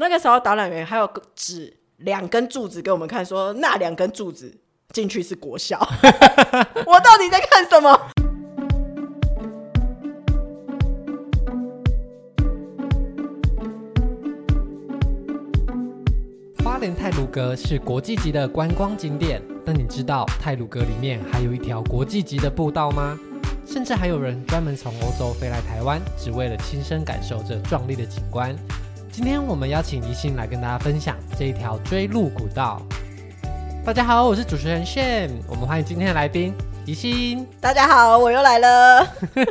那个时候导览员还有指两根柱子给我们看，说那两根柱子进去是国小。我到底在看什么？花莲太鲁阁是国际级的观光景点，但你知道太鲁阁里面还有一条国际级的步道吗？甚至还有人专门从欧洲飞来台湾，只为了亲身感受这壮丽的景观。今天我们邀请宜兴来跟大家分享这一条锥麓古道。大家好，我是主持人 Shane，我们欢迎今天的来宾宜兴。大家好，我又来了。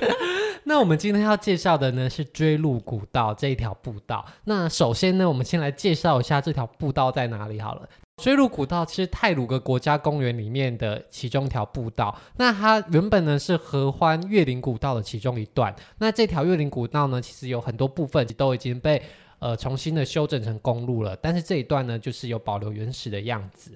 那我们今天要介绍的呢是追鹿古道这一条步道。那首先呢，我们先来介绍一下这条步道在哪里好了。追鹿古道其实太鲁阁国家公园里面的其中一条步道。那它原本呢是合欢月林古道的其中一段。那这条月林古道呢，其实有很多部分都已经被呃，重新的修整成公路了，但是这一段呢，就是有保留原始的样子。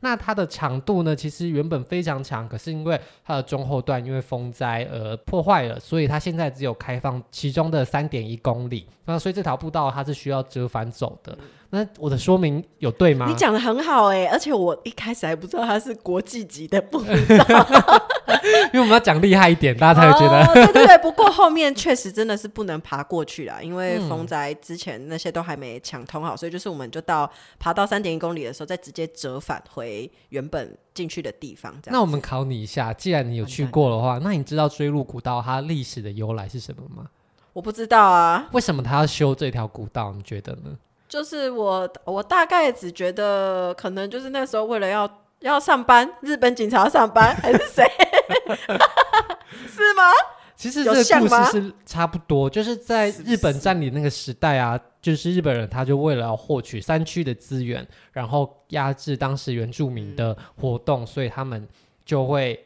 那它的长度呢，其实原本非常长，可是因为它的中后段因为风灾而破坏了，所以它现在只有开放其中的三点一公里。那所以这条步道它是需要折返走的。那我的说明有对吗？你讲的很好哎、欸，而且我一开始还不知道它是国际级的步道，因为我们要讲厉害一点，大家才会觉得、哦。对对对，不过后面确实真的是不能爬过去了，因为风灾之前那些都还没抢通好，所以就是我们就到爬到三点一公里的时候，再直接折返回原本进去的地方。这样。那我们考你一下，既然你有去过的话，那你知道追鹿古道它历史的由来是什么吗？我不知道啊。为什么他要修这条古道？你觉得呢？就是我，我大概只觉得可能就是那时候为了要要上班，日本警察要上班还是谁？是吗？其实这个故事是差不多，就是在日本占领那个时代啊，就是日本人他就为了要获取山区的资源，然后压制当时原住民的活动，嗯、所以他们就会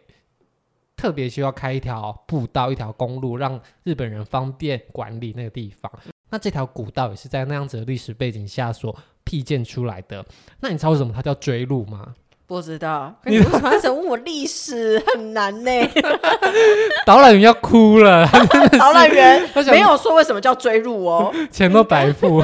特别需要开一条步道、一条公路，让日本人方便管理那个地方。那这条古道也是在那样子的历史背景下所辟建出来的。那你知道为什么它叫追路吗？不知道。你为什么问我历史很难呢？导览员要哭了。导览员没有说为什么叫追路哦，钱都白付。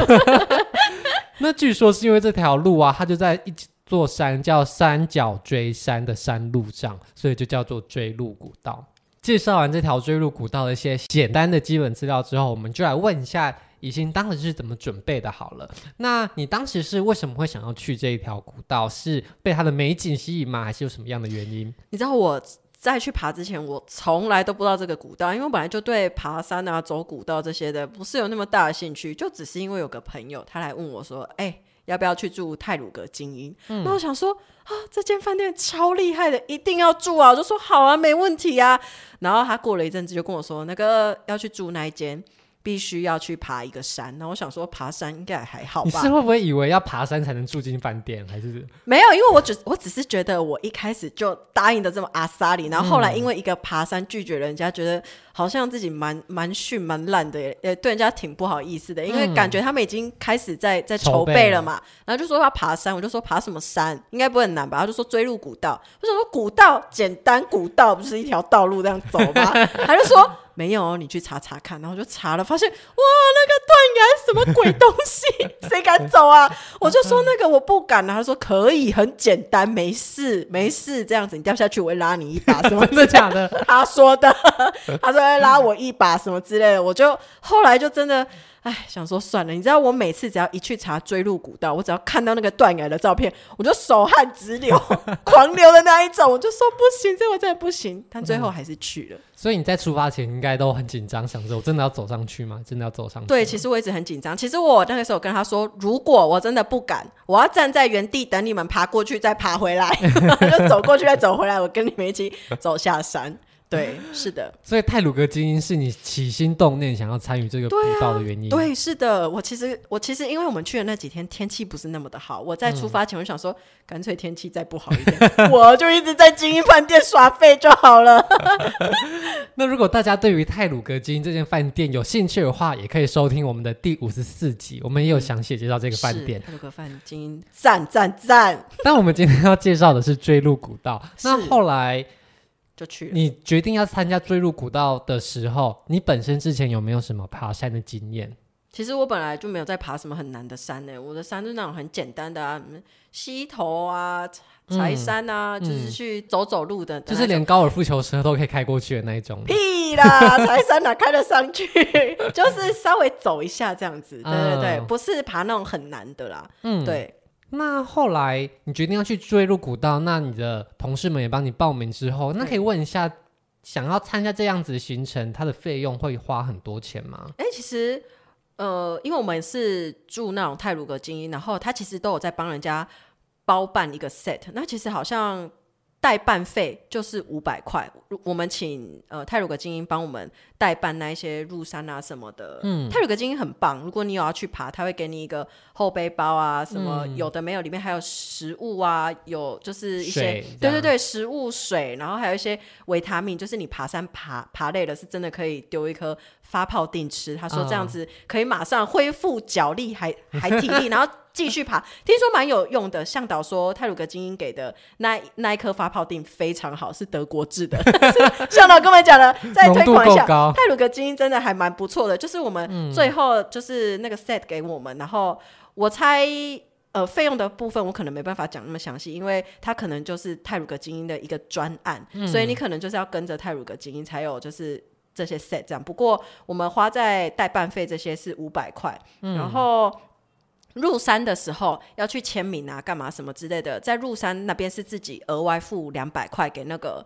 那据说是因为这条路啊，它就在一座山叫三角锥山的山路上，所以就叫做追路古道。介绍完这条追路古道的一些简单的基本资料之后，我们就来问一下。宜兴当时是怎么准备的？好了，那你当时是为什么会想要去这一条古道？是被它的美景吸引吗？还是有什么样的原因？你知道我在去爬之前，我从来都不知道这个古道，因为我本来就对爬山啊、走古道这些的不是有那么大的兴趣，就只是因为有个朋友他来问我说：“哎、欸，要不要去住泰鲁阁精英？”那、嗯、我想说啊，这间饭店超厉害的，一定要住啊！我就说好啊，没问题啊。然后他过了一阵子就跟我说，那个要去住那一间。必须要去爬一个山，那我想说爬山应该还好吧？你是会不会以为要爬山才能住进饭店，还是没有？因为我只我只是觉得我一开始就答应的这么阿萨里，然后后来因为一个爬山拒绝人家，觉得好像自己蛮蛮逊蛮烂的，也对人家挺不好意思的，因为感觉他们已经开始在在筹备了嘛。然后就说要爬山，我就说爬什么山？应该不会很难吧？他就说追入古道，我想说古道简单，古道不是一条道路这样走吗？他就说。没有，你去查查看，然后就查了，发现哇，那个断崖什么鬼东西，谁敢走啊？我就说那个我不敢啊，他说可以，很简单，没事没事，这样子你掉下去我会拉你一把，什么 真的假的？他说的，他说会拉我一把什么之类的，我就后来就真的。哎，想说算了，你知道我每次只要一去查锥麓古道，我只要看到那个断崖的照片，我就手汗直流，狂流的那一种，我就说不行，这我真的不行。但最后还是去了。嗯、所以你在出发前应该都很紧张，想着我真的要走上去吗？真的要走上去？对，其实我一直很紧张。其实我那个时候跟他说，如果我真的不敢，我要站在原地等你们爬过去，再爬回来，就走过去再走回来，我跟你们一起走下山。对，是的，所以泰鲁格精英是你起心动念想要参与这个古道的原因。对啊，对，是的，我其实我其实因为我们去的那几天天气不是那么的好，我在出发前我想说，嗯、干脆天气再不好一点，我就一直在精英饭店耍废就好了。那如果大家对于泰鲁格精英这间饭店有兴趣的话，也可以收听我们的第五十四集，我们也有详细介绍这个饭店。泰鲁阁饭晶赞赞赞！但我们今天要介绍的是追鹿古道，那后来。就去了。你决定要参加坠入古道的时候，你本身之前有没有什么爬山的经验？其实我本来就没有在爬什么很难的山呢、欸，我的山是那种很简单的啊，溪头啊、柴山啊，嗯、就是去走走路的，就是连高尔夫球车都可以开过去的那一种。屁啦，柴山哪开得上去？就是稍微走一下这样子，对对对，嗯、不是爬那种很难的啦。嗯，对。那后来你决定要去追入古道，那你的同事们也帮你报名之后，那可以问一下，想要参加这样子的行程，它的费用会花很多钱吗？哎、其实。呃，因为我们是住那种泰鲁格精英，然后他其实都有在帮人家包办一个 set，那其实好像。代办费就是五百块，我们请呃泰鲁格精英帮我们代办那一些入山啊什么的。嗯，泰鲁格精英很棒，如果你有要去爬，他会给你一个后背包啊，什么有的没有，里面还有食物啊，有就是一些对对对，食物水，然后还有一些维他命，就是你爬山爬爬累了，是真的可以丢一颗发泡定吃。他说这样子可以马上恢复脚力还还体力，然后。继续爬，听说蛮有用的。向导说，泰鲁格精英给的那那一颗发泡钉非常好，是德国制的。向导跟我们讲了，再推广一下，泰鲁格精英真的还蛮不错的。就是我们最后就是那个 set 给我们，嗯、然后我猜呃费用的部分我可能没办法讲那么详细，因为它可能就是泰鲁格精英的一个专案，嗯、所以你可能就是要跟着泰鲁格精英才有就是这些 set 这样。不过我们花在代办费这些是五百块，嗯、然后。入山的时候要去签名啊，干嘛什么之类的，在入山那边是自己额外付两百块给那个。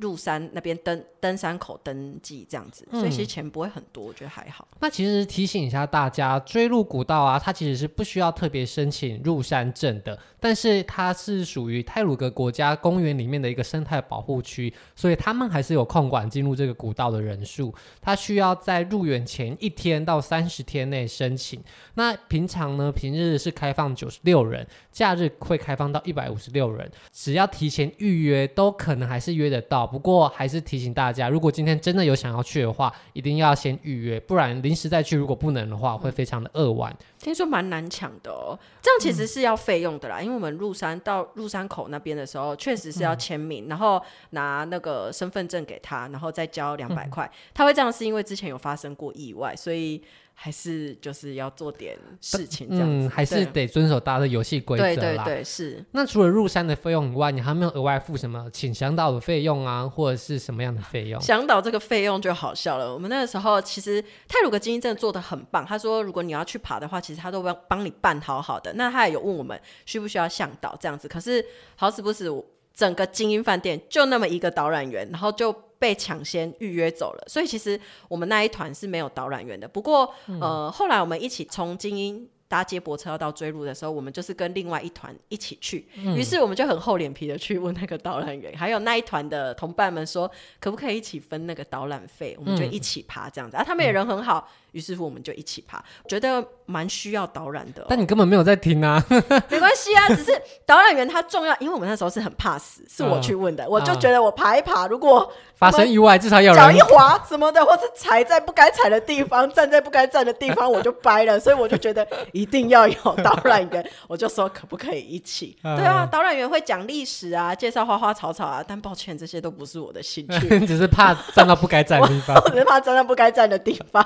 入山那边登登山口登记这样子，所以其实钱不会很多，嗯、我觉得还好。那其实提醒一下大家，追鹿古道啊，它其实是不需要特别申请入山证的，但是它是属于泰鲁格国家公园里面的一个生态保护区，所以他们还是有控管进入这个古道的人数。它需要在入园前一天到三十天内申请。那平常呢，平日是开放九十六人，假日会开放到一百五十六人，只要提前预约，都可能还是约得到。不过还是提醒大家，如果今天真的有想要去的话，一定要先预约，不然临时再去，如果不能的话，会非常的扼腕。听说蛮难抢的哦，这样其实是要费用的啦，嗯、因为我们入山到入山口那边的时候，确实是要签名，嗯、然后拿那个身份证给他，然后再交两百块。嗯、他会这样是因为之前有发生过意外，所以。还是就是要做点事情，这样子，嗯，还是得遵守大家的游戏规则啦。对对对，是。那除了入山的费用以外，你还没有额外付什么请向导的费用啊，或者是什么样的费用？向导这个费用就好笑了。我们那个时候其实泰鲁格精英真的做的很棒。他说，如果你要去爬的话，其实他都帮帮你办好好的。那他也有问我们需不需要向导这样子。可是好死不死，整个精英饭店就那么一个导览员，然后就。被抢先预约走了，所以其实我们那一团是没有导览员的。不过，嗯、呃，后来我们一起从精英搭接驳车到追路的时候，我们就是跟另外一团一起去。于、嗯、是我们就很厚脸皮的去问那个导览员，还有那一团的同伴们说，可不可以一起分那个导览费？我们就一起爬这样子。嗯、啊，他们也人很好。嗯于是乎，我们就一起爬，觉得蛮需要导览的、喔。但你根本没有在听啊，没关系啊，只是导览员他重要，因为我们那时候是很怕死，是我去问的，嗯、我就觉得我爬一爬，如果发生意外，至少有人脚一滑什么的，或是踩在不该踩的地方，站在不该站的地方，我就掰了。所以我就觉得一定要有 导览员，我就说可不可以一起？嗯、对啊，导览员会讲历史啊，介绍花花草草啊，但抱歉，这些都不是我的兴趣，只是怕站到不该站的地方，我只是怕站到不该站的地方。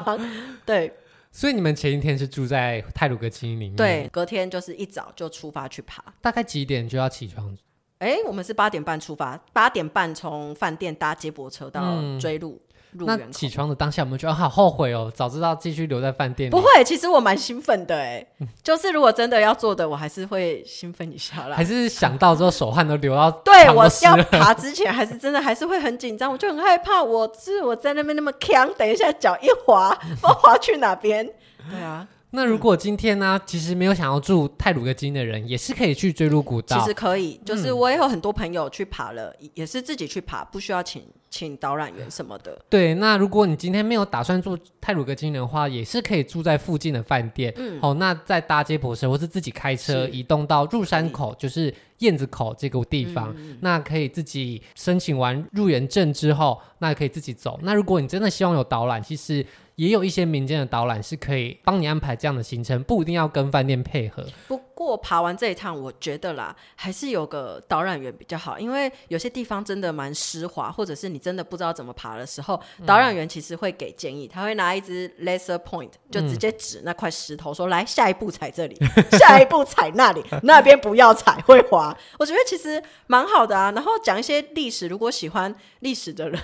对，所以你们前一天是住在泰鲁阁晶英里面，对，隔天就是一早就出发去爬，大概几点就要起床？哎，我们是八点半出发，八点半从饭店搭接驳车到追鹿。嗯那起床的当下，我们觉得好后悔哦，早知道继续留在饭店。不会，其实我蛮兴奋的哎，就是如果真的要做的，我还是会兴奋一下啦。还是想到之后手汗都流到，对，我要爬之前，还是真的还是会很紧张，我就很害怕，我是我在那边那么强，等一下脚一滑，不知道滑去哪边。对啊。那如果今天呢、其实没有想要住泰鲁格金的人，也是可以去追鹿古道。其实可以，就是我也有很多朋友去爬了，嗯、也是自己去爬，不需要请请导览员什么的。对，那如果你今天没有打算住泰鲁阁晶英的话，也是可以住在附近的饭店。嗯，好，那再搭接驳车或是自己开车移动到入山口，就是燕子口这个地方，嗯、那可以自己申请完入园证之后，那可以自己走。那如果你真的希望有导览，其实。也有一些民间的导览是可以帮你安排这样的行程，不一定要跟饭店配合。不过爬完这一趟，我觉得啦，还是有个导览员比较好，因为有些地方真的蛮湿滑，或者是你真的不知道怎么爬的时候，导览员其实会给建议，他会拿一支 laser point 就直接指那块石头说，说、嗯、来下一步踩这里，下一步踩那里，那边不要踩会滑。我觉得其实蛮好的啊。然后讲一些历史，如果喜欢历史的人。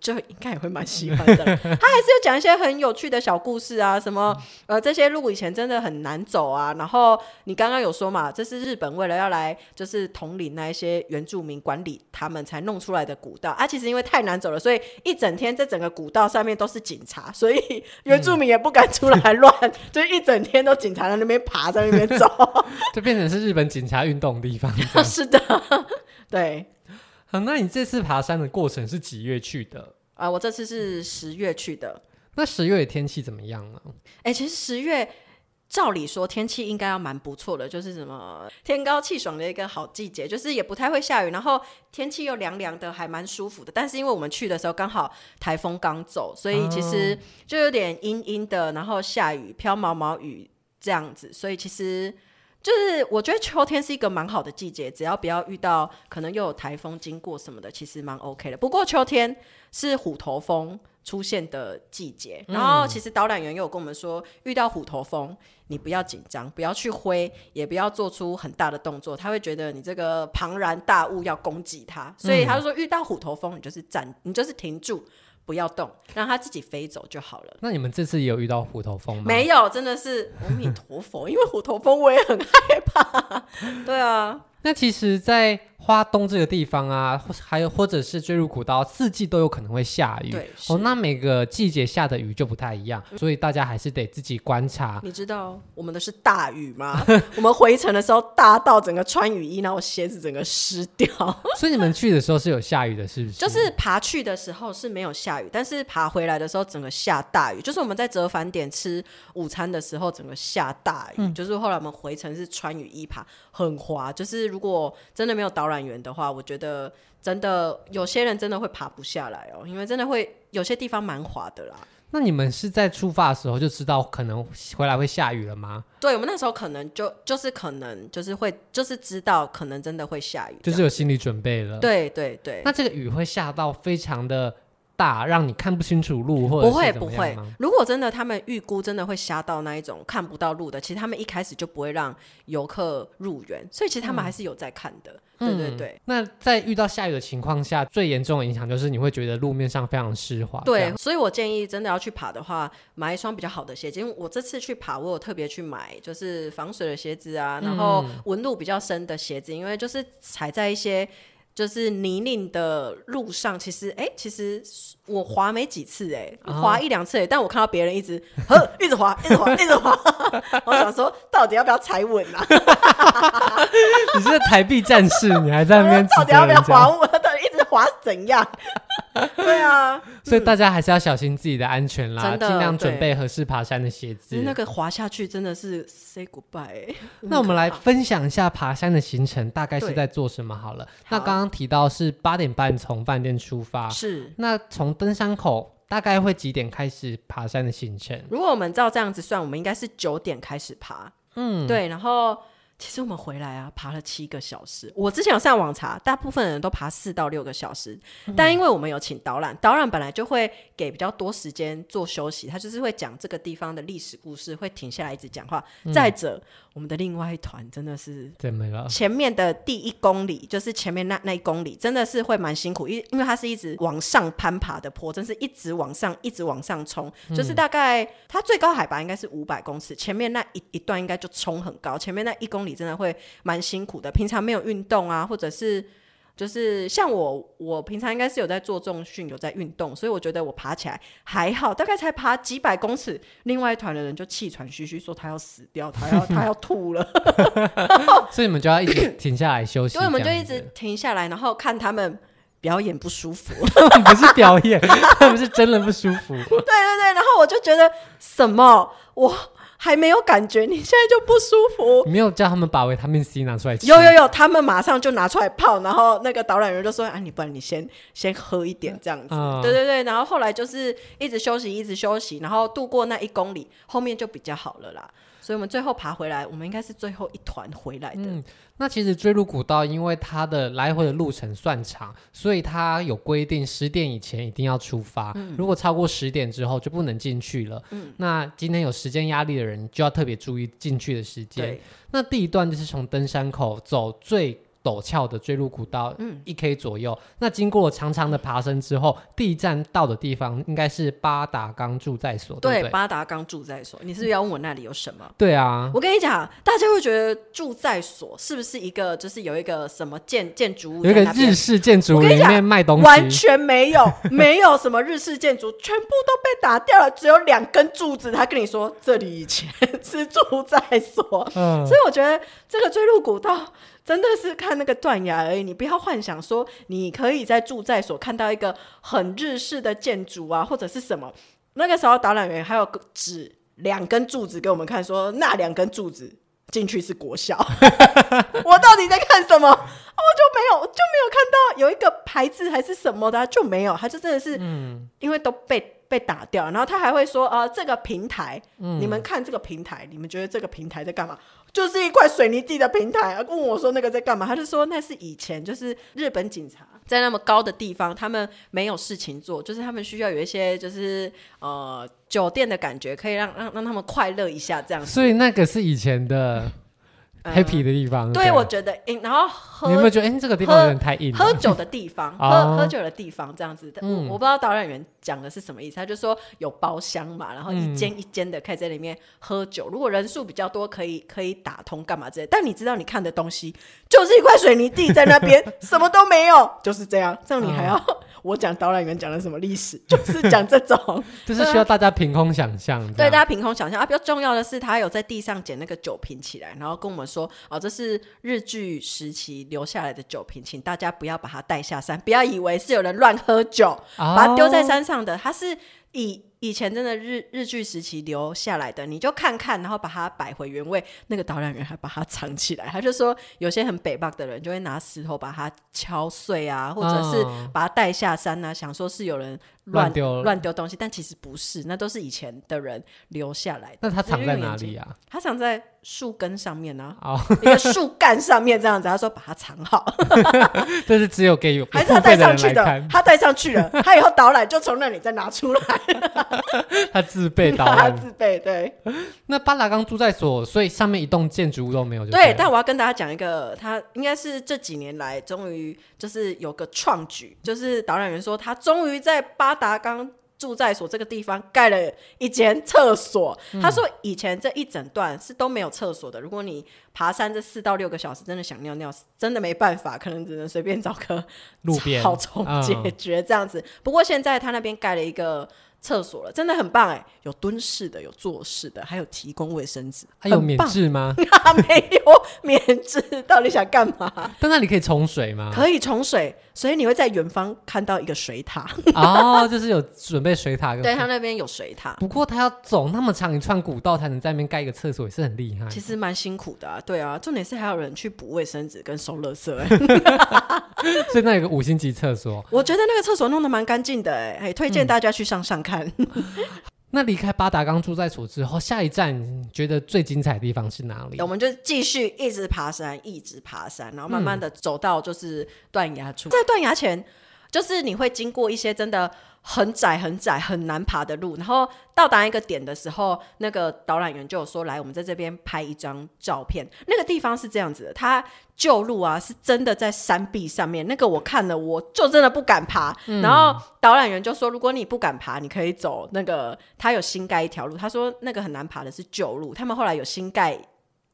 就应该也会蛮喜欢的。他还是有讲一些很有趣的小故事啊，什么呃这些路以前真的很难走啊。然后你刚刚有说嘛，这是日本为了要来就是统领那一些原住民管理他们才弄出来的古道啊。其实因为太难走了，所以一整天这整个古道上面都是警察，所以原住民也不敢出来乱，嗯、就一整天都警察在那边爬，在那边走，就变成是日本警察运动的地方。是的，对。好，那你这次爬山的过程是几月去的？啊，我这次是十月去的。那十月的天气怎么样呢？哎、欸，其实十月照理说天气应该要蛮不错的，就是什么天高气爽的一个好季节，就是也不太会下雨，然后天气又凉凉的，还蛮舒服的。但是因为我们去的时候刚好台风刚走，所以其实就有点阴阴的，然后下雨，飘毛毛雨这样子，所以其实。就是我觉得秋天是一个蛮好的季节，只要不要遇到可能又有台风经过什么的，其实蛮 OK 的。不过秋天是虎头蜂出现的季节，然后其实导览员又有跟我们说，遇到虎头蜂你不要紧张，不要去挥，也不要做出很大的动作，他会觉得你这个庞然大物要攻击他，所以他就说遇到虎头蜂你就是站，你就是停住。不要动，让它自己飞走就好了。那你们这次也有遇到虎头蜂吗？没有，真的是阿弥陀佛，因为虎头蜂我也很害怕。对啊，那其实，在花东这个地方啊，还有或者是坠入古道，四季都有可能会下雨。对，哦，那每个季节下的雨就不太一样，所以大家还是得自己观察。你知道我们的是大雨吗？我们回程的时候大到整个穿雨衣，然后鞋子整个湿掉。所以你们去的时候是有下雨的，是不是？就是爬去的时候是没有下雨，但是爬回来的时候整个下大雨。就是我们在折返点吃午餐的时候，整个下大雨。嗯、就是后来我们回程是穿雨衣爬，很滑。就是如果真的没有导览员的话，我觉得真的有些人真的会爬不下来哦，因为真的会有些地方蛮滑的啦。那你们是在出发的时候就知道可能回来会下雨了吗？对，我们那时候可能就就是可能就是会就是知道可能真的会下雨，就是有心理准备了。对对对。那这个雨会下到非常的。大让你看不清楚路，或者不会不会。如果真的他们预估真的会瞎到那一种看不到路的，其实他们一开始就不会让游客入园，所以其实他们还是有在看的。嗯、对对对。那在遇到下雨的情况下，最严重的影响就是你会觉得路面上非常湿滑。对，所以我建议真的要去爬的话，买一双比较好的鞋子。因为我这次去爬，我有特别去买就是防水的鞋子啊，然后纹路比较深的鞋子，因为就是踩在一些。就是泥泞的路上，其实哎、欸，其实我滑没几次哎、欸，滑一两次哎、欸，但我看到别人一直 呵，一直滑，一直滑，一直滑，我想说到底要不要踩稳啊？你是台币战士，你还在那边到底要不要滑稳？到底一直滑怎样？对啊，所以大家还是要小心自己的安全啦，尽量准备合适爬山的鞋子。那个滑下去真的是 say goodbye、欸。那我们来分享一下爬山的行程，大概是在做什么好了。那刚刚提到是八点半从饭店出发，是。那从登山口大概会几点开始爬山的行程？如果我们照这样子算，我们应该是九点开始爬。嗯，对，然后。其实我们回来啊，爬了七个小时。我之前有上网查，大部分人都爬四到六个小时。嗯、但因为我们有请导览，导览本来就会给比较多时间做休息，他就是会讲这个地方的历史故事，会停下来一直讲话。嗯、再者，我们的另外一团真的是前面的第一公里，就是前面那那一公里，真的是会蛮辛苦，因因为它是一直往上攀爬的坡，真是一直往上，一直往上冲。嗯、就是大概它最高海拔应该是五百公尺，前面那一一段应该就冲很高，前面那一公里。真的会蛮辛苦的，平常没有运动啊，或者是就是像我，我平常应该是有在做重训，有在运动，所以我觉得我爬起来还好，大概才爬几百公尺，另外一团的人就气喘吁吁说他要死掉，他要他要 吐了，所以你们就要一直 停下来休息，所以我们就一直停下来，然后看他们表演不舒服，不是表演，他们是真的不舒服，对对对，然后我就觉得什么我。还没有感觉，你现在就不舒服。你没有叫他们把维他命 C 拿出来吃？有有有，他们马上就拿出来泡，然后那个导览员就说：“啊，你不然你先先喝一点这样子。嗯”对对对，然后后来就是一直休息，一直休息，然后度过那一公里，后面就比较好了啦。所以我们最后爬回来，我们应该是最后一团回来的。嗯，那其实追鹿古道因为它的来回的路程算长，所以它有规定十点以前一定要出发，嗯、如果超过十点之后就不能进去了。嗯，那今天有时间压力的人就要特别注意进去的时间。对，那第一段就是从登山口走最。陡峭的坠入古道，嗯，一 K 左右。那经过长长的爬升之后，第一站到的地方应该是八达冈住在所，对，对八达冈住在所。你是不是要问我那里有什么？对啊，我跟你讲，大家会觉得住在所是不是一个，就是有一个什么建建筑物，有一个日式建筑里面卖东西，完全没有，没有什么日式建筑，全部都被打掉了，只有两根柱子。他跟你说，这里以前是住在所，嗯，所以我觉得这个坠入古道。真的是看那个断崖而已，你不要幻想说你可以在住宅所看到一个很日式的建筑啊，或者是什么。那个时候导览员还有指两根柱子给我们看，说那两根柱子进去是国小。我到底在看什么？我就没有就没有看到有一个牌子还是什么的，就没有，他就真的是，因为都被被打掉。然后他还会说，呃，这个平台，你们看这个平台，你们觉得这个平台在干嘛？就是一块水泥地的平台啊！问我说那个在干嘛？他就说那是以前就是日本警察在那么高的地方，他们没有事情做，就是他们需要有一些就是呃酒店的感觉，可以让让让他们快乐一下这样子。所以那个是以前的。happy 的地方，对，我觉得，然后喝，你有没有觉得，哎，这个地方有点太硬？喝酒的地方，喝 喝酒的地方，这样子的，我我不知道导演员讲的是什么意思，他就说有包厢嘛，然后一间一间的可以在里面喝酒，如果人数比较多，可以可以打通干嘛之类。但你知道，你看的东西就是一块水泥地在那边，什么都没有，就是这样，这样你还要。我讲导览员讲的什么历史，就是讲这种，就是需要大家凭空想象。对，大家凭空想象啊！比较重要的是，他有在地上捡那个酒瓶起来，然后跟我们说：“哦，这是日据时期留下来的酒瓶，请大家不要把它带下山，不要以为是有人乱喝酒，哦、把它丢在山上的。”它是以。以前真的日日据时期留下来的，你就看看，然后把它摆回原位。那个导览员还把它藏起来，他就说有些很北棒的人就会拿石头把它敲碎啊，或者是把它带下山啊，想说是有人乱丢乱丢东西，但其实不是，那都是以前的人留下来的。那它藏在哪里啊？它藏在树根上面呢、啊，哦、一个树干上面这样子。他说把它藏好，这是只有给有还是他带上去的？他带上去了，他以后导览就从那里再拿出来。他自备导览，他自备对。那八达岗驻在所，所以上面一栋建筑物都没有。对，但我要跟大家讲一个，他应该是这几年来终于就是有个创举，就是导览员说他终于在八达冈住在所这个地方盖了一间厕所。嗯、他说以前这一整段是都没有厕所的，如果你爬山这四到六个小时真的想尿尿，真的没办法，可能只能随便找个路边草丛解决这样子。嗯、不过现在他那边盖了一个。厕所了，真的很棒哎！有蹲式的，有坐式的，还有提供卫生纸，还有免治吗？没有免治，到底想干嘛？但那里可以冲水吗？可以冲水，所以你会在远方看到一个水塔哦，就是有准备水塔。对，他那边有水塔，不过他要走那么长一串古道才能在那边盖一个厕所，也是很厉害。其实蛮辛苦的啊，对啊，重点是还有人去补卫生纸跟收垃圾，所以那有个五星级厕所，我觉得那个厕所弄得蛮干净的哎，推荐大家去上上看。那离开八达冈住在所之后，下一站觉得最精彩的地方是哪里？我们就继续一直爬山，一直爬山，然后慢慢的走到就是断崖处。嗯、在断崖前，就是你会经过一些真的。很窄、很窄、很难爬的路，然后到达一个点的时候，那个导览员就有说：“来，我们在这边拍一张照片。”那个地方是这样子的，它旧路啊，是真的在山壁上面。那个我看了，我就真的不敢爬。嗯、然后导览员就说：“如果你不敢爬，你可以走那个，他有新盖一条路。他说那个很难爬的是旧路，他们后来有新盖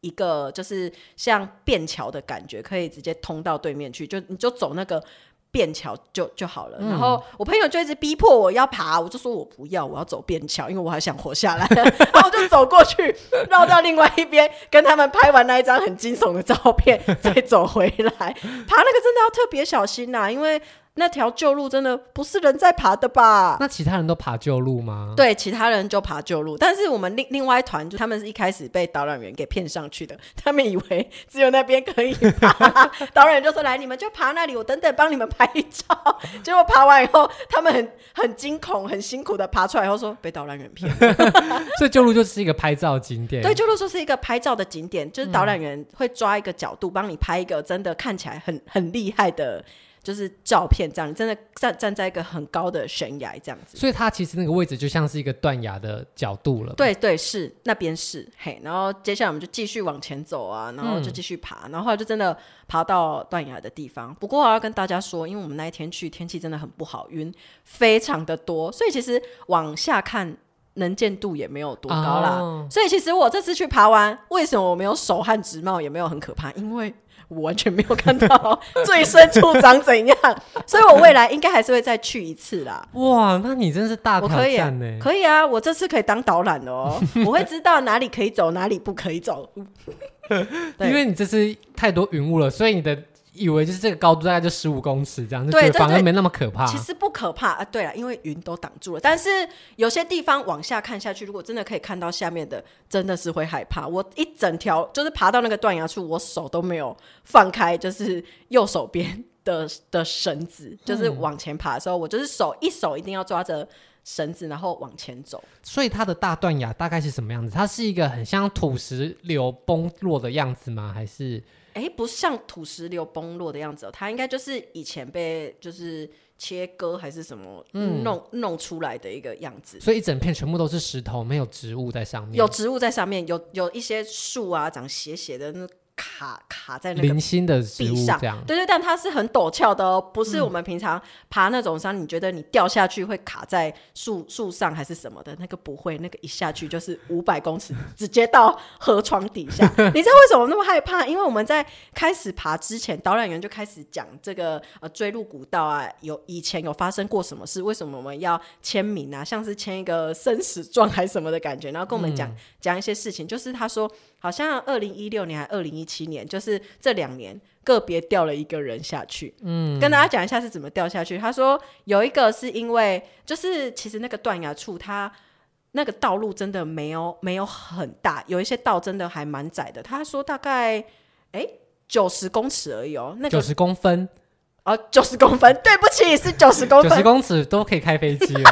一个，就是像便桥的感觉，可以直接通到对面去。就你就走那个。”便桥就就好了，嗯、然后我朋友就一直逼迫我要爬，我就说我不要，我要走便桥，因为我还想活下来。然后我就走过去，绕到另外一边，跟他们拍完那一张很惊悚的照片，再走回来。爬那个真的要特别小心呐、啊，因为。那条旧路真的不是人在爬的吧？那其他人都爬旧路吗？对，其他人就爬旧路，但是我们另另外一团就他们是一开始被导览员给骗上去的，他们以为只有那边可以爬，导览员就说来，你们就爬那里，我等等帮你们拍照。结果爬完以后，他们很很惊恐，很辛苦的爬出来以后说被导览员骗。所以旧路就是一个拍照景点。对，旧路就是一个拍照的景点，就是导览员会抓一个角度帮你拍一个真的看起来很很厉害的。就是照片这样，真的站站在一个很高的悬崖这样子，所以它其实那个位置就像是一个断崖的角度了。对对，是那边是嘿，然后接下来我们就继续往前走啊，然后就继续爬，嗯、然后后来就真的爬到断崖的地方。不过我要跟大家说，因为我们那一天去天气真的很不好，云非常的多，所以其实往下看能见度也没有多高啦。哦、所以其实我这次去爬完，为什么我没有手汗直冒，也没有很可怕？因为我完全没有看到最深处长怎样，所以我未来应该还是会再去一次啦。哇，那你真是大挑战呢！可以啊，我这次可以当导览哦，我会知道哪里可以走，哪里不可以走。因为你这次太多云雾了，所以你的。以为就是这个高度大概就十五公尺这样，就觉得反而没那么可怕。其实不可怕啊，对了，因为云都挡住了。但是有些地方往下看下去，如果真的可以看到下面的，真的是会害怕。我一整条就是爬到那个断崖处，我手都没有放开，就是右手边的 的绳子，就是往前爬的时候，嗯、我就是手一手一定要抓着绳子，然后往前走。所以它的大断崖大概是什么样子？它是一个很像土石流崩落的样子吗？还是？哎，不像土石流崩落的样子哦，它应该就是以前被就是切割还是什么弄、嗯、弄出来的一个样子，所以一整片全部都是石头，没有植物在上面。有植物在上面，有有一些树啊，长斜斜的那。卡卡在那个零星的地上，对对，但它是很陡峭的哦，不是我们平常爬那种山，嗯、你觉得你掉下去会卡在树树上还是什么的？那个不会，那个一下去就是五百公尺，直接到河床底下。你知道为什么那么害怕？因为我们在开始爬之前，导览员就开始讲这个呃追路古道啊，有以前有发生过什么事？为什么我们要签名啊？像是签一个生死状还是什么的感觉？然后跟我们讲讲、嗯、一些事情，就是他说。好像二零一六年还二零一七年，就是这两年个别掉了一个人下去。嗯，跟大家讲一下是怎么掉下去。他说有一个是因为，就是其实那个断崖处，它那个道路真的没有没有很大，有一些道真的还蛮窄的。他说大概哎九十公尺而已哦，那九十公分。哦，九十公分，对不起，是九十公分，九十公尺都可以开飞机了。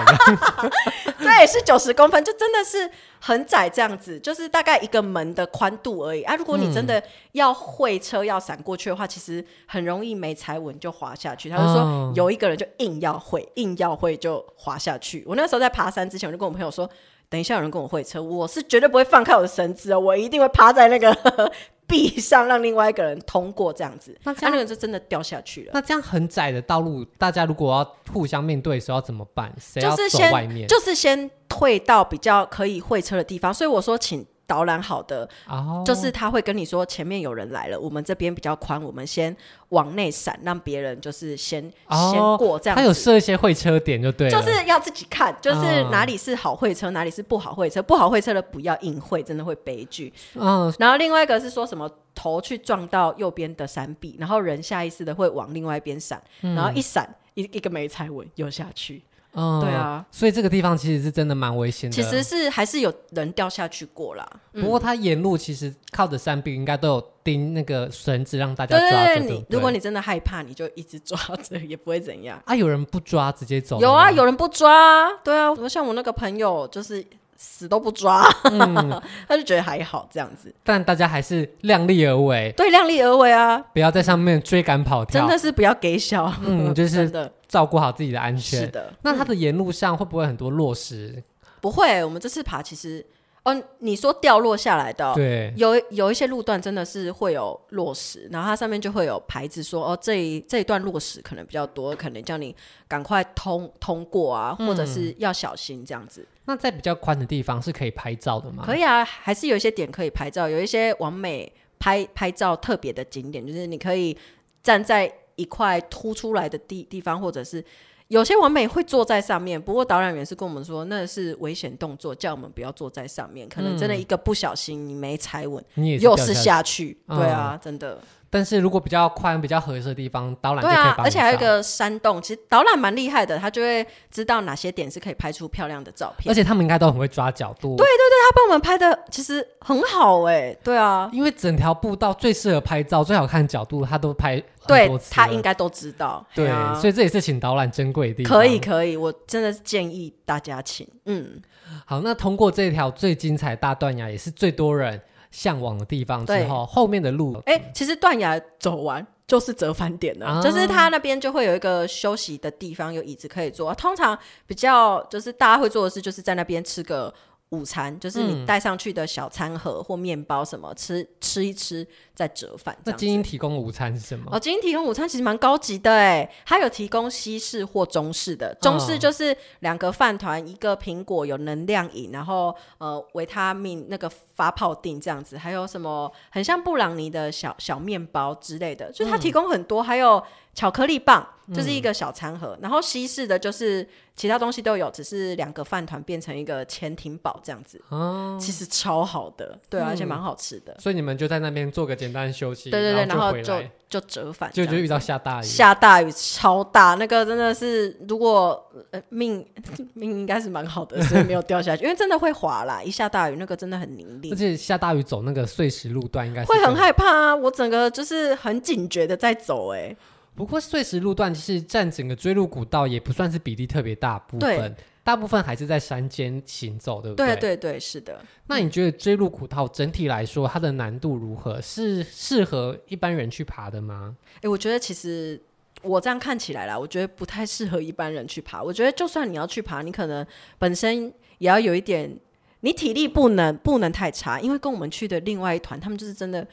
对，是九十公分，就真的是很窄，这样子，就是大概一个门的宽度而已啊。如果你真的要会车要闪过去的话，嗯、其实很容易没踩稳就滑下去。他就说有一个人就硬要会，硬要会就滑下去。我那时候在爬山之前，我就跟我朋友说，等一下有人跟我会车，我是绝对不会放开我的绳子哦，我一定会趴在那个。壁上让另外一个人通过这样子，那这样、啊、那个就真的掉下去了。那这样很窄的道路，大家如果要互相面对的时候要怎么办？谁要走外面？就是先退到比较可以会车的地方。所以我说，请。导览好的，oh. 就是他会跟你说前面有人来了，我们这边比较宽，我们先往内闪，让别人就是先、oh. 先过这样。他有设一些会车点就对，就是要自己看，就是哪里是好会车，oh. 哪里是不好会车，不好会车的不要硬会，真的会悲剧。嗯，oh. 然后另外一个是说什么头去撞到右边的山壁，然后人下意识的会往另外一边闪，嗯、然后一闪一一个没踩稳又下去。嗯，对啊，所以这个地方其实是真的蛮危险的。其实是还是有人掉下去过啦。嗯、不过他沿路其实靠着山壁，应该都有钉那个绳子让大家抓着。你如果你真的害怕，你就一直抓着，也不会怎样。啊，有人不抓直接走？有啊，有人不抓。对啊，像我那个朋友就是。死都不抓，嗯、他就觉得还好这样子。但大家还是量力而为，对，量力而为啊！不要在上面追赶跑跳，真的是不要给小，嗯，就是 照顾好自己的安全。是的，那它的沿路上会不会很多落石？嗯、不会，我们这次爬其实。哦，你说掉落下来的，对，有有一些路段真的是会有落石，然后它上面就会有牌子说，哦，这一这一段落石可能比较多，可能叫你赶快通通过啊，或者是要小心这样子。嗯，那在比较宽的地方是可以拍照的吗？可以啊，还是有一些点可以拍照，有一些完美拍拍照特别的景点，就是你可以站在一块凸出来的地地方，或者是。有些完美会坐在上面，不过导览员是跟我们说那是危险动作，叫我们不要坐在上面，可能真的一个不小心你没踩稳，你又是下去，对啊，嗯、真的。但是如果比较宽、比较合适的地方，导览就可以对啊，而且还有一个个山洞，其实导览蛮厉害的，他就会知道哪些点是可以拍出漂亮的照片。而且他们应该都很会抓角度。对对对，他帮我们拍的其实很好哎、欸。对啊，因为整条步道最适合拍照、最好看的角度，他都拍。对，他应该都知道。对，啊、所以这也是请导览珍贵的地方。可以可以，我真的是建议大家请。嗯，好，那通过这条最精彩大断崖，也是最多人向往的地方之后，后面的路，哎、欸，其实断崖走完就是折返点了，啊、就是他那边就会有一个休息的地方，有椅子可以坐。通常比较就是大家会做的事，就是在那边吃个。午餐就是你带上去的小餐盒或面包什么，嗯、吃吃一吃再折返。那精英提供午餐是什么？哦，精英提供午餐其实蛮高级的哎，它有提供西式或中式的。中式就是两个饭团，一个苹果，有能量饮，然后呃维他命那个发泡定这样子，还有什么很像布朗尼的小小面包之类的，就是它提供很多，嗯、还有。巧克力棒就是一个小餐盒，嗯、然后西式的就是其他东西都有，只是两个饭团变成一个潜艇堡这样子，哦、其实超好的，对、啊，嗯、而且蛮好吃的。所以你们就在那边做个简单休息，对对对，然后，就就折返，就就遇到下大雨，下大雨超大，那个真的是如果、呃、命命应该是蛮好的，所以没有掉下去，因为真的会滑啦，一下大雨那个真的很泥泞，而且下大雨走那个碎石路段应该是会很害怕啊，我整个就是很警觉的在走、欸，哎。不过碎石路段其实占整个追路古道也不算是比例特别大部分，大部分还是在山间行走，对不对？对对对，是的。那你觉得追路古道整体来说，它的难度如何？是适合一般人去爬的吗？哎、欸，我觉得其实我这样看起来啦，我觉得不太适合一般人去爬。我觉得就算你要去爬，你可能本身也要有一点，你体力不能不能太差，因为跟我们去的另外一团，他们就是真的。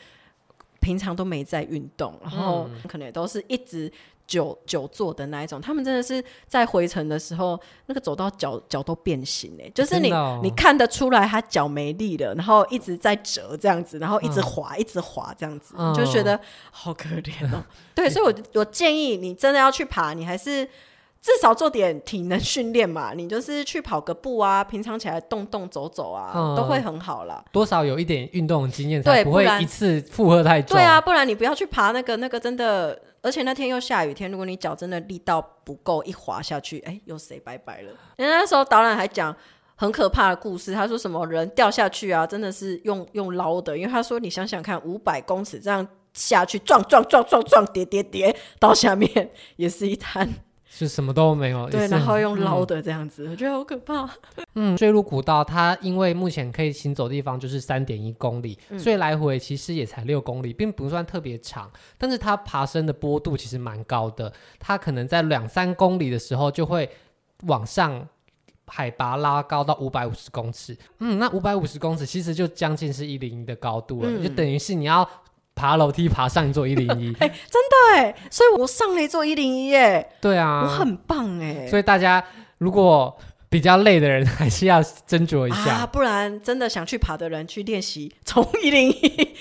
平常都没在运动，然后可能也都是一直久久坐的那一种。他们真的是在回程的时候，那个走到脚脚都变形哎，就是你、哦、你看得出来他脚没力了，然后一直在折这样子，然后一直滑、嗯、一直滑这样子，嗯、就觉得好可怜哦。对，所以我 我建议你真的要去爬，你还是。至少做点体能训练嘛，你就是去跑个步啊，平常起来动动走走啊，嗯、都会很好啦。多少有一点运动经验，才不会一次负荷太重。对啊，不然你不要去爬那个那个真的，而且那天又下雨天，如果你脚真的力道不够，一滑下去，哎、欸，又 say 拜拜了。人家那时候导览还讲很可怕的故事，他说什么人掉下去啊，真的是用用捞的，因为他说你想想看，五百公尺这样下去，撞撞撞撞撞，跌跌跌到下面也是一滩。是什么都没有，对，然后用捞的这样子，嗯、我觉得好可怕。嗯，坠入古道它因为目前可以行走的地方就是三点一公里，嗯、所以来回其实也才六公里，并不算特别长。但是它爬升的坡度其实蛮高的，它可能在两三公里的时候就会往上，海拔拉高到五百五十公尺。嗯，那五百五十公尺其实就将近是一零一的高度了，嗯、就等于是你要。爬楼梯爬上一座一零一，哎，真的哎，所以我上了一座一零一，哎，对啊，我很棒哎，所以大家如果比较累的人，还是要斟酌一下，啊，不然真的想去爬的人去练习，从一零一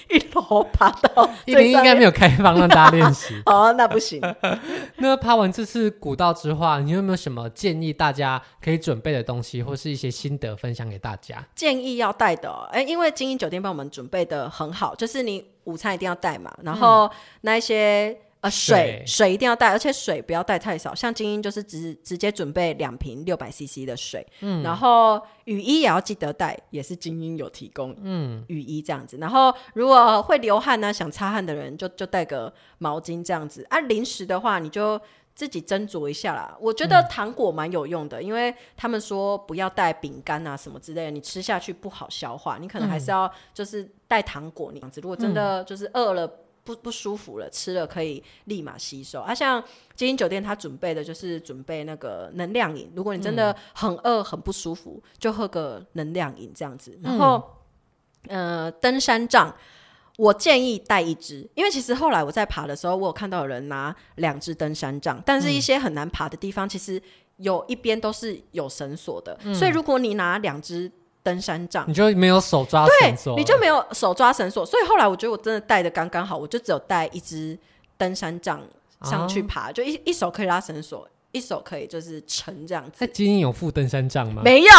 一楼爬到 一零一，应该没有开放让大家练习，哦，那不行。那爬完这次古道之后，你有没有什么建议大家可以准备的东西，或是一些心得分享给大家？建议要带的，哎，因为精英酒店帮我们准备的很好，就是你。午餐一定要带嘛，然后那一些、嗯、呃水水，一定要带，而且水不要带太少。像精英就是直直接准备两瓶六百 CC 的水，嗯，然后雨衣也要记得带，也是精英有提供，嗯，雨衣这样子。然后如果会流汗呢、啊，想擦汗的人就就带个毛巾这样子。啊，零食的话你就自己斟酌一下啦。我觉得糖果蛮有用的，嗯、因为他们说不要带饼干啊什么之类的，你吃下去不好消化，你可能还是要就是。带糖果那样子，如果真的就是饿了不不舒服了，嗯、吃了可以立马吸收。啊，像精英酒店他准备的就是准备那个能量饮，如果你真的很饿很不舒服，就喝个能量饮这样子。然后，嗯、呃，登山杖我建议带一支，因为其实后来我在爬的时候，我有看到有人拿两只登山杖，但是一些很难爬的地方，其实有一边都是有绳索的，嗯、所以如果你拿两支。登山杖，你就没有手抓绳索，对，你就没有手抓绳索，所以后来我觉得我真的带的刚刚好，我就只有带一只登山杖上去爬，啊、就一一手可以拉绳索，一手可以就是撑这样子。在基因有附登山杖吗？没有，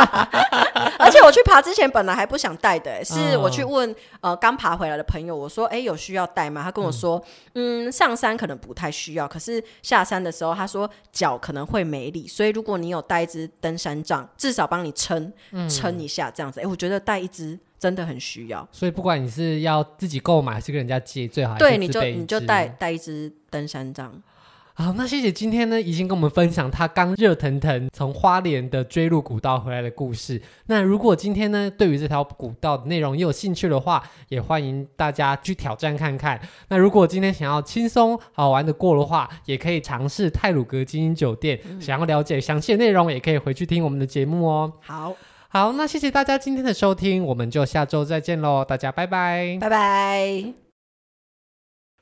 而且我去爬之前本来还不想带的、欸，是我去问呃刚爬回来的朋友，我说哎、欸、有需要带吗？他跟我说嗯，嗯上山可能不太需要，可是下山的时候他说脚可能会没力，所以如果你有带一支登山杖，至少帮你撑撑一下这样子。哎、欸，我觉得带一支。真的很需要，所以不管你是要自己购买还是跟人家借，最好对，你就你就带带一支登山杖。好，那谢谢今天呢，已经跟我们分享他刚热腾腾从花莲的锥麓古道回来的故事。那如果今天呢，对于这条古道的内容也有兴趣的话，也欢迎大家去挑战看看。那如果今天想要轻松好玩的过的话，也可以尝试泰鲁格精英酒店。嗯、想要了解详细的内容，也可以回去听我们的节目哦。好。好，那谢谢大家今天的收听，我们就下周再见喽，大家拜拜，拜拜。